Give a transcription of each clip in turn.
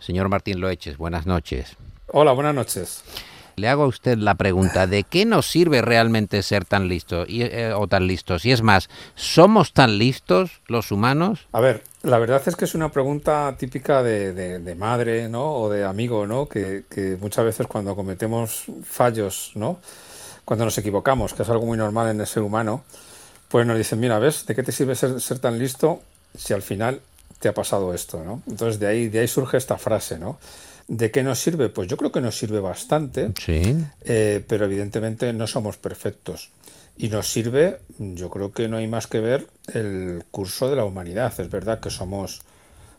Señor Martín Loeches, buenas noches. Hola, buenas noches. Le hago a usted la pregunta, ¿de qué nos sirve realmente ser tan listos eh, o tan listos? Y es más, ¿somos tan listos los humanos? A ver, la verdad es que es una pregunta típica de, madre, ¿no? O de amigo, ¿no? Que, muchas veces cuando cometemos fallos, ¿no? Cuando nos equivocamos, que es algo muy normal en el ser humano, pues nos dicen, mira, ¿ves? ¿De qué te sirve ser, ser tan listo si al final te ha pasado esto, ¿no? Entonces de ahí, de ahí surge esta frase, ¿no? ¿De qué nos sirve? Pues yo creo que nos sirve bastante, sí. Eh, pero evidentemente no somos perfectos. Y nos sirve, yo creo que no hay más que ver el curso de la humanidad. Es verdad que somos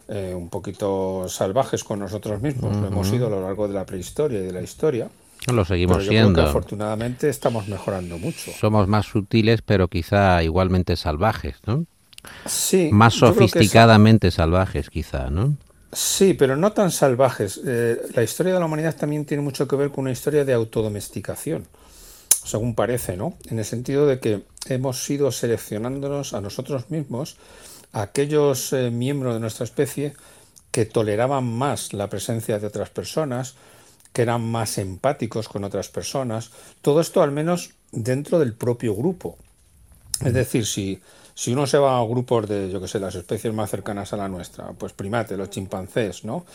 eh, un poquito salvajes con nosotros mismos, lo hemos sido a lo largo de la prehistoria y de la historia. Lo seguimos pero yo siendo. Creo que afortunadamente estamos mejorando mucho. Somos más sutiles, pero quizá igualmente salvajes, ¿no? Sí. Más sofisticadamente salvajes, quizá, ¿no? Sí, pero no tan salvajes. Eh, la historia de la humanidad también tiene mucho que ver con una historia de autodomesticación, según parece, ¿no? En el sentido de que hemos ido seleccionándonos a nosotros mismos, a aquellos eh, miembros de nuestra especie que toleraban más la presencia de otras personas, que eran más empáticos con otras personas. Todo esto al menos dentro del propio grupo. Es decir, si si uno se va a grupos de, yo que sé, las especies más cercanas a la nuestra, pues primates, los chimpancés, ¿no?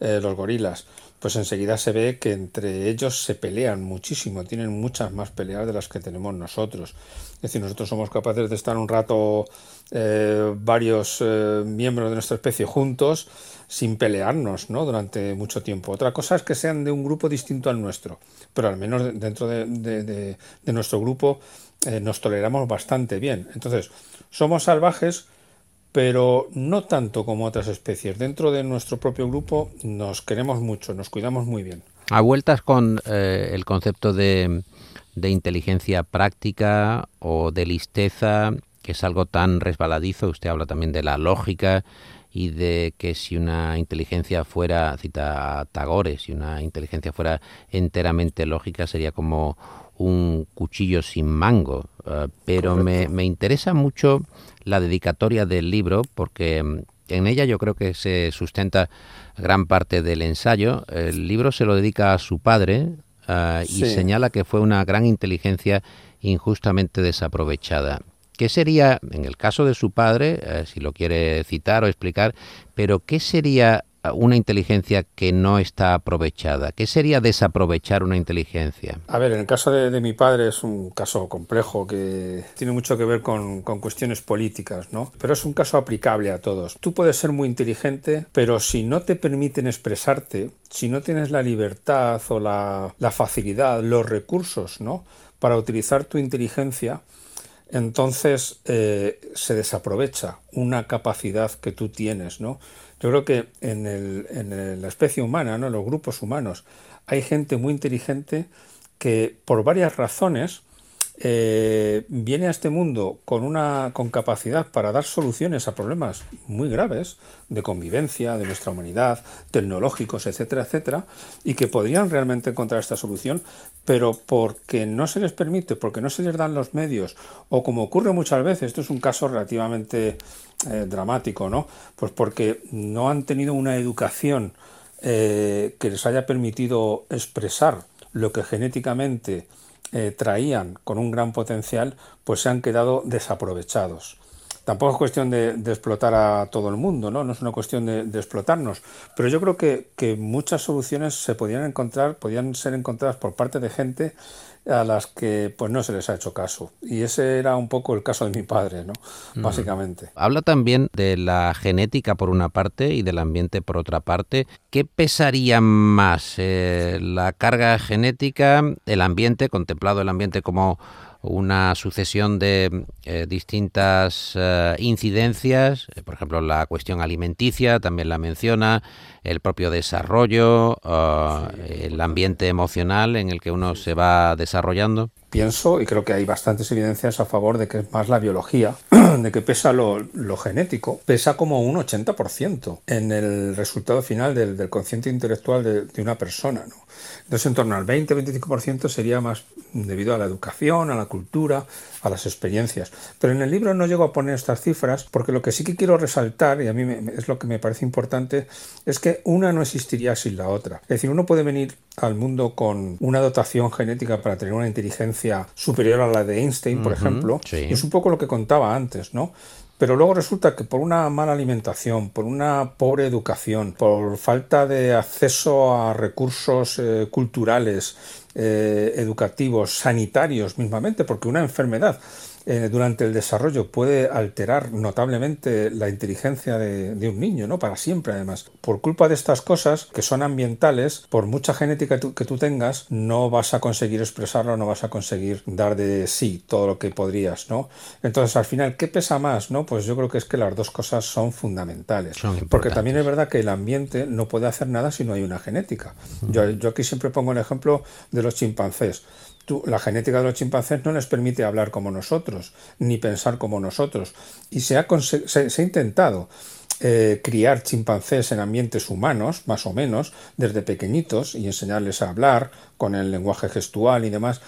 Eh, los gorilas, pues enseguida se ve que entre ellos se pelean muchísimo, tienen muchas más peleas de las que tenemos nosotros. Es decir, nosotros somos capaces de estar un rato eh, varios eh, miembros de nuestra especie juntos sin pelearnos ¿no? durante mucho tiempo. Otra cosa es que sean de un grupo distinto al nuestro, pero al menos dentro de, de nuestro grupo nos toleramos bastante bien. Entonces, somos salvajes, pero no tanto como otras especies. Dentro de nuestro propio grupo nos queremos mucho, nos cuidamos muy bien. A vueltas con eh, el concepto de, inteligencia práctica o de listeza, que es algo tan resbaladizo, usted habla también de la lógica y de que si una inteligencia fuera, cita a Tagore, si una inteligencia fuera enteramente lógica sería como un cuchillo sin mango, eh, pero me, me, interesa mucho la dedicatoria del libro porque mm, en ella yo creo que se sustenta gran parte del ensayo. El libro se lo dedica a su padre eh, y señala que fue una gran inteligencia injustamente desaprovechada. ¿Qué sería, en el caso de su padre, eh, si lo quiere citar o explicar, pero qué sería una inteligencia que no está aprovechada? ¿Qué sería desaprovechar una inteligencia? A ver, en el caso de, mi padre es un caso complejo que tiene mucho que ver con, cuestiones políticas, ¿no? Pero es un caso aplicable a todos. Tú puedes ser muy inteligente, pero si no te permiten expresarte, si no tienes la libertad o la, facilidad, los recursos, ¿no? Para utilizar tu inteligencia, entonces eh, se desaprovecha una capacidad que tú tienes, ¿no? Yo creo que en, el, en la especie humana, ¿no? en los grupos humanos, hay gente muy inteligente que por varias razones eh, viene a este mundo con una con capacidad para dar soluciones a problemas muy graves de convivencia de nuestra humanidad, tecnológicos, etcétera, etcétera, y que podrían realmente encontrar esta solución, pero porque no se les permite, porque no se les dan los medios, o como ocurre muchas veces, esto es un caso relativamente eh, dramático, ¿no? Pues porque no han tenido una educación eh, que les haya permitido expresar lo que genéticamente eh, traían con un gran potencial, pues se han quedado desaprovechados. Tampoco es cuestión de, explotar a todo el mundo, ¿no? No es una cuestión de, explotarnos. Pero yo creo que, que, muchas soluciones se podían encontrar, podían ser encontradas por parte de gente a las que pues no se les ha hecho caso. Y ese era un poco el caso de mi padre, ¿no? Mm. Básicamente. Habla también de la genética por una parte y del ambiente por otra parte. ¿Qué pesaría más? Eh, ¿La carga genética, el ambiente, contemplado el ambiente como una sucesión de eh, distintas eh, incidencias, eh, por ejemplo la cuestión alimenticia también la menciona, el propio desarrollo, el ambiente emocional en el que uno se va desarrollando. Pienso y creo que hay bastantes evidencias a favor de que es más la biología de que pesa lo, genético, pesa como un 80% en el resultado final del, del consciente intelectual de, de una persona. Entonces, en torno al 20-25% sería más debido a la educación, a la cultura, a las experiencias. Pero en el libro no llego a poner estas cifras porque lo que sí que quiero resaltar, y a mí es lo que me parece importante, es que una no existiría sin la otra. Es decir, uno puede venir al mundo con una dotación genética para tener una inteligencia superior a la de Einstein, por ejemplo. es un poco lo que contaba antes, ¿no? Pero luego resulta que por una mala alimentación, por una pobre educación, por falta de acceso a recursos eh, culturales, eh, educativos, sanitarios mismamente, porque una enfermedad eh, durante el desarrollo puede alterar notablemente la inteligencia de, un niño, ¿no? Para siempre, además. Por culpa de estas cosas que son ambientales, por mucha genética que tú tengas, no vas a conseguir expresarlo, no vas a conseguir dar de sí todo lo que podrías, ¿no? Entonces, al final, ¿qué pesa más, no? Pues yo creo que es que las dos cosas son fundamentales. porque también es verdad que el ambiente no puede hacer nada si no hay una genética. yo, yo aquí siempre pongo el ejemplo de los chimpancés la genética de los chimpancés no les permite hablar como nosotros, ni pensar como nosotros. Y se ha, intentado eh, criar chimpancés en ambientes humanos, más o menos, desde pequeñitos, y enseñarles a hablar con el lenguaje gestual y demás.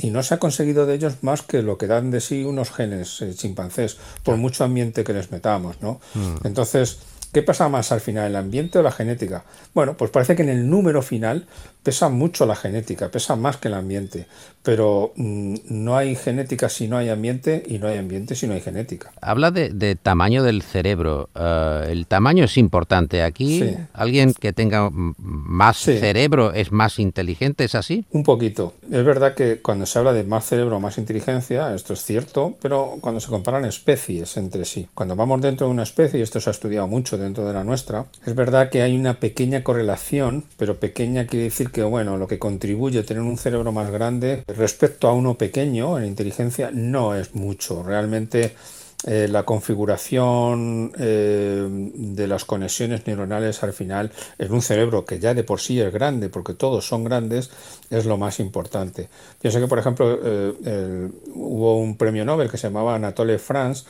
Y no se ha conseguido de ellos más que lo que dan de sí unos genes eh, chimpancés, por mucho ambiente que les metamos, ¿no? Mm. Entonces, ¿Qué pasa más al final, el ambiente o la genética? Bueno, pues parece que en el número final pesa mucho la genética, pesa más que el ambiente, pero mm, no hay genética si no hay ambiente y no hay ambiente si no hay genética. Habla de, tamaño del cerebro. Eh, el tamaño es importante aquí. ¿Alguien que tenga más cerebro es más inteligente? ¿Es así? Un poquito. Es verdad que cuando se habla de más cerebro, más inteligencia, esto es cierto, pero cuando se comparan especies entre sí. Cuando vamos dentro de una especie, y esto se ha estudiado mucho dentro de la nuestra, es verdad que hay una pequeña correlación, pero pequeña quiere decir que, bueno, lo que contribuye a tener un cerebro más grande respecto a uno pequeño en inteligencia no es mucho. Realmente eh, la configuración eh, de las conexiones neuronales al final en un cerebro que ya de por sí es grande, porque todos son grandes, es lo más importante. Pienso que, por ejemplo, eh, hubo un premio Nobel que se llamaba Anatole France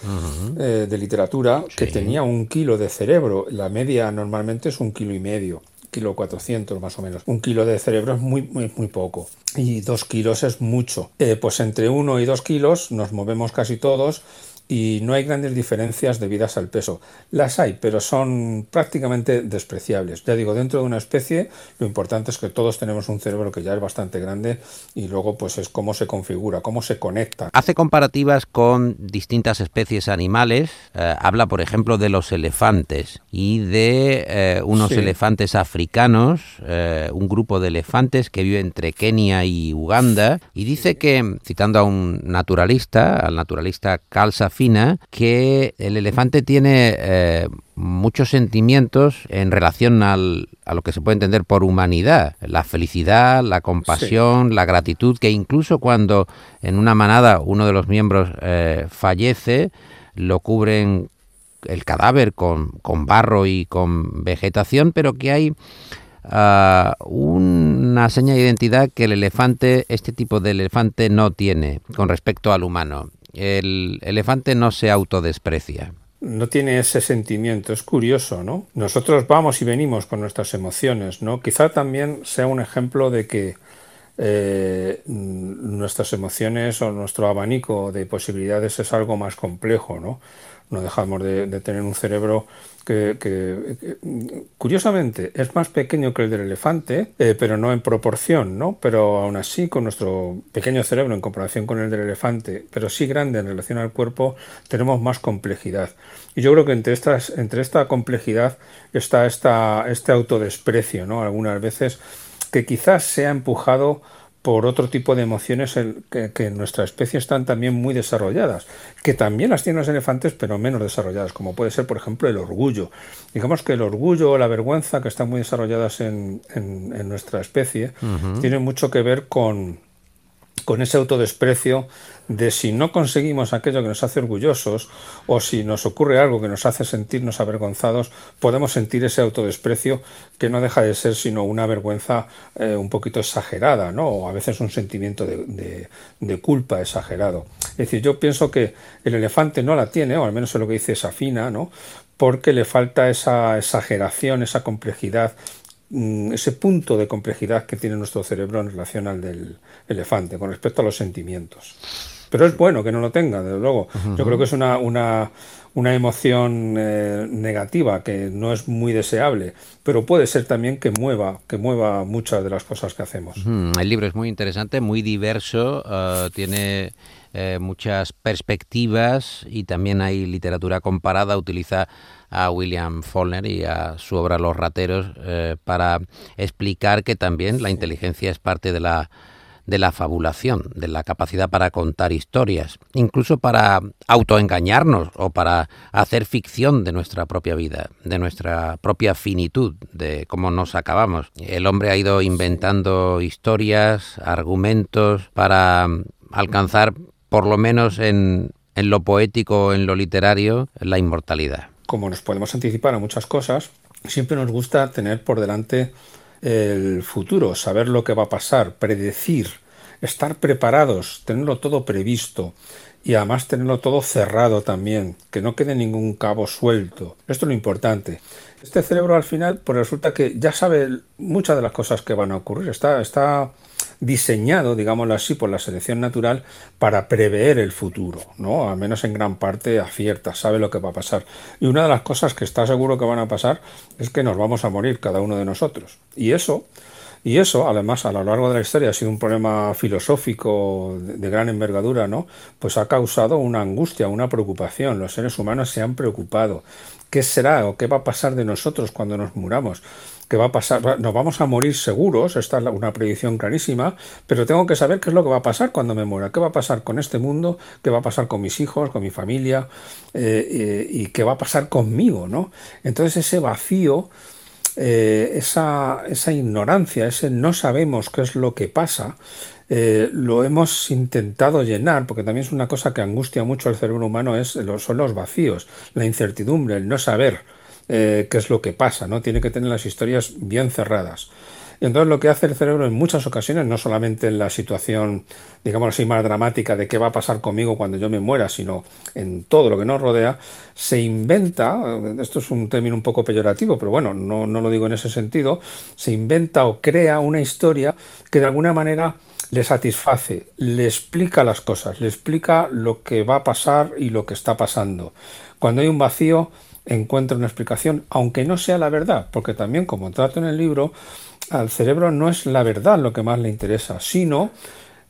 de literatura que tenía un kilo de cerebro. La media normalmente es un kilo y medio kilo 400 más o menos. Un kilo de cerebro es muy, muy, muy poco y dos kilos es mucho. pues entre uno y dos kilos nos movemos casi todos y no hay grandes diferencias debidas al peso. Las hay, pero son prácticamente despreciables. Ya digo, dentro de una especie lo importante es que todos tenemos un cerebro que ya es bastante grande y luego pues es cómo se configura, cómo se conecta. Hace comparativas con distintas especies animales, eh, habla por ejemplo de los elefantes y de eh, unos elefantes africanos, eh, un grupo de elefantes que vive entre Kenia y Uganda y dice que, citando a un naturalista, al naturalista Que el elefante tiene eh, muchos sentimientos en relación a lo que se puede entender por humanidad, la felicidad, la compasión, la gratitud, que incluso cuando en una manada uno de los miembros eh, fallece, lo cubren el cadáver con, barro y con vegetación, pero que hay ah, una seña de identidad que el elefante, este tipo de elefante no tiene con respecto al humano el elefante no se autodesprecia. No tiene ese sentimiento, es curioso, ¿no? Nosotros vamos y venimos con nuestras emociones, ¿no? Quizá también sea un ejemplo de que eh, nuestras emociones o nuestro abanico de posibilidades es algo más complejo, ¿no? No dejamos de tener un cerebro que, curiosamente es más pequeño que el del elefante, eh, pero no en proporción, ¿no? Pero aún así, con nuestro pequeño cerebro en comparación con el del elefante, pero sí grande en relación al cuerpo, tenemos más complejidad. Y yo creo que entre, estas, entre esta complejidad está esta, este autodesprecio, ¿no? Algunas veces que quizás se ha empujado por otro tipo de emociones que, en nuestra especie están también muy desarrolladas, que también las tienen los elefantes, pero menos desarrolladas, como puede ser, por ejemplo, el orgullo. Digamos que el orgullo o la vergüenza, que están muy desarrolladas en, nuestra especie, tienen mucho que ver con, con ese autodesprecio de si no conseguimos aquello que nos hace orgullosos o si nos ocurre algo que nos hace sentirnos avergonzados, podemos sentir ese autodesprecio que no deja de ser sino una vergüenza eh, un poquito exagerada, ¿no? o a veces un sentimiento de, de, culpa exagerado. Es decir, yo pienso que el elefante no la tiene, o al menos es lo que dice Safina, ¿no? porque le falta esa exageración, esa complejidad ese punto de complejidad que tiene nuestro cerebro en relación al del elefante con respecto a los sentimientos. Pero es bueno que no lo tenga, desde luego. Yo creo que es una, una, una emoción eh, negativa que no es muy deseable, pero puede ser también que mueva, que mueva muchas de las cosas que hacemos. El libro es muy interesante, muy diverso, eh, tiene eh, muchas perspectivas y también hay literatura comparada, utiliza a William Faulkner y a su obra Los rateros eh, para explicar que también la inteligencia es parte de la de la fabulación, de la capacidad para contar historias, incluso para autoengañarnos o para hacer ficción de nuestra propia vida, de nuestra propia finitud, de cómo nos acabamos. El hombre ha ido inventando historias, argumentos para alcanzar, por lo menos en, en lo poético, en lo literario, la inmortalidad como nos podemos anticipar a muchas cosas, siempre nos gusta tener por delante el futuro, saber lo que va a pasar, predecir, estar preparados, tenerlo todo previsto y además tenerlo todo cerrado también, que no quede ningún cabo suelto. Esto es lo importante. Este cerebro al final, pues resulta que ya sabe muchas de las cosas que van a ocurrir, está, está diseñado, digámoslo así, por la selección natural para prever el futuro, ¿no? Al menos en gran parte acierta, sabe lo que va a pasar. Y una de las cosas que está seguro que van a pasar es que nos vamos a morir cada uno de nosotros. Y eso, y eso, además, a lo largo de la historia ha sido un problema filosófico de, gran envergadura, ¿no? Pues ha causado una angustia, una preocupación. Los seres humanos se han preocupado. ¿Qué será o qué va a pasar de nosotros cuando nos muramos? ¿Qué va a pasar? Nos vamos a morir seguros, esta es una predicción clarísima, pero tengo que saber qué es lo que va a pasar cuando me muera, qué va a pasar con este mundo, qué va a pasar con mis hijos, con mi familia eh, eh, y qué va a pasar conmigo, ¿no? Entonces ese vacío, eh, esa, esa ignorancia, ese no sabemos qué es lo que pasa, lo hemos intentado llenar, porque también es una cosa que angustia mucho al cerebro humano, es, son los vacíos, la incertidumbre, el no saber eh, qué es lo que pasa, ¿no? Tiene que tener las historias bien cerradas. Y entonces lo que hace el cerebro en muchas ocasiones, no solamente en la situación, digamos así, más dramática de qué va a pasar conmigo cuando yo me muera, sino en todo lo que nos rodea, se inventa, esto es un término un poco peyorativo, pero bueno, no, no lo digo en ese sentido, se inventa o crea una historia que de alguna manera le satisface, le explica las cosas, le explica lo que va a pasar y lo que está pasando. Cuando hay un vacío, encuentra una explicación, aunque no sea la verdad, porque también, como trato en el libro, al cerebro no es la verdad lo que más le interesa, sino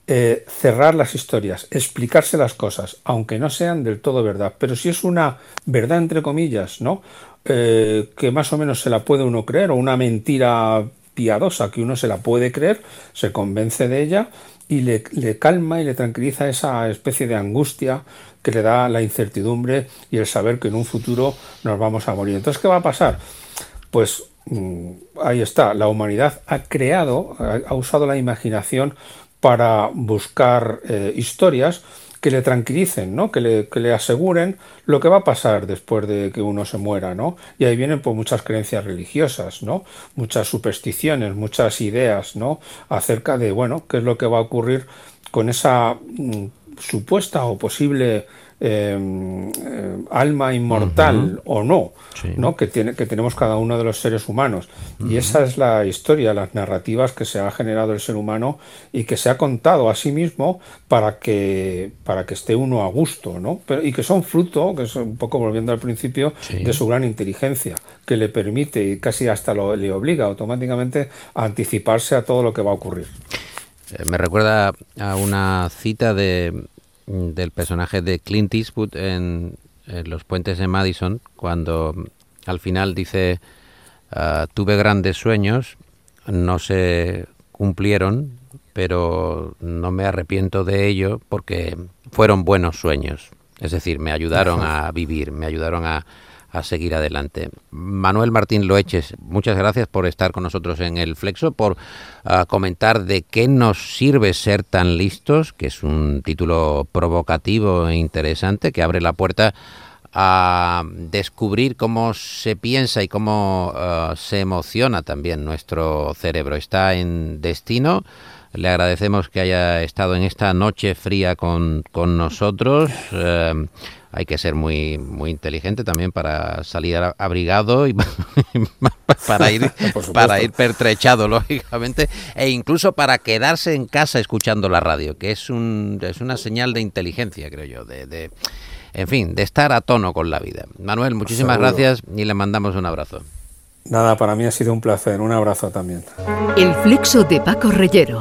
eh, cerrar las historias, explicarse las cosas, aunque no sean del todo verdad. Pero si es una verdad, entre comillas, ¿no? Eh, que más o menos se la puede uno creer, o una mentira piadosa que uno se la puede creer, se convence de ella y le, le calma y le tranquiliza esa especie de angustia que le da la incertidumbre y el saber que en un futuro nos vamos a morir. Entonces, ¿qué va a pasar? Pues ahí está, la humanidad ha creado, ha, usado la imaginación para buscar eh, historias que le tranquilicen, ¿no? que, le, que le aseguren lo que va a pasar después de que uno se muera. ¿no? Y ahí vienen pues, muchas creencias religiosas, ¿no? muchas supersticiones, muchas ideas ¿no? acerca de bueno, qué es lo que va a ocurrir con esa mm, supuesta o posible em, eh, alma inmortal o no, ¿no? Que, tiene, que tenemos cada uno de los seres humanos. Y esa es la historia, las narrativas que se ha generado el ser humano y que se ha contado a sí mismo para que, para que esté uno a gusto, ¿no? Pero, y que son fruto, que es un poco volviendo al principio, de su gran inteligencia, que le permite y casi hasta lo, le obliga automáticamente a anticiparse a todo lo que va a ocurrir. Eh, me recuerda a una cita de, del personaje de Clint Eastwood en, Los puentes de Madison, cuando al final dice, ah, tuve grandes sueños, no se cumplieron, pero no me arrepiento de ello porque fueron buenos sueños. Es decir, me ayudaron a vivir, me ayudaron a, a seguir adelante. Manuel Martín Loeches, muchas gracias por estar con nosotros en el Flexo, por ah, comentar de qué nos sirve ser tan listos, que es un título provocativo e interesante que abre la puerta a descubrir cómo se piensa y cómo ah, se emociona también nuestro cerebro. Está en destino. Le agradecemos que haya estado en esta noche fría con, con nosotros. Eh, hay que ser muy muy inteligente también para salir abrigado y para ir para ir pertrechado lógicamente e incluso para quedarse en casa escuchando la radio que es un es una señal de inteligencia creo yo de, de en fin de estar a tono con la vida. Manuel muchísimas gracias y le mandamos un abrazo. Nada para mí ha sido un placer. Un abrazo también. El flexo de Paco Reyero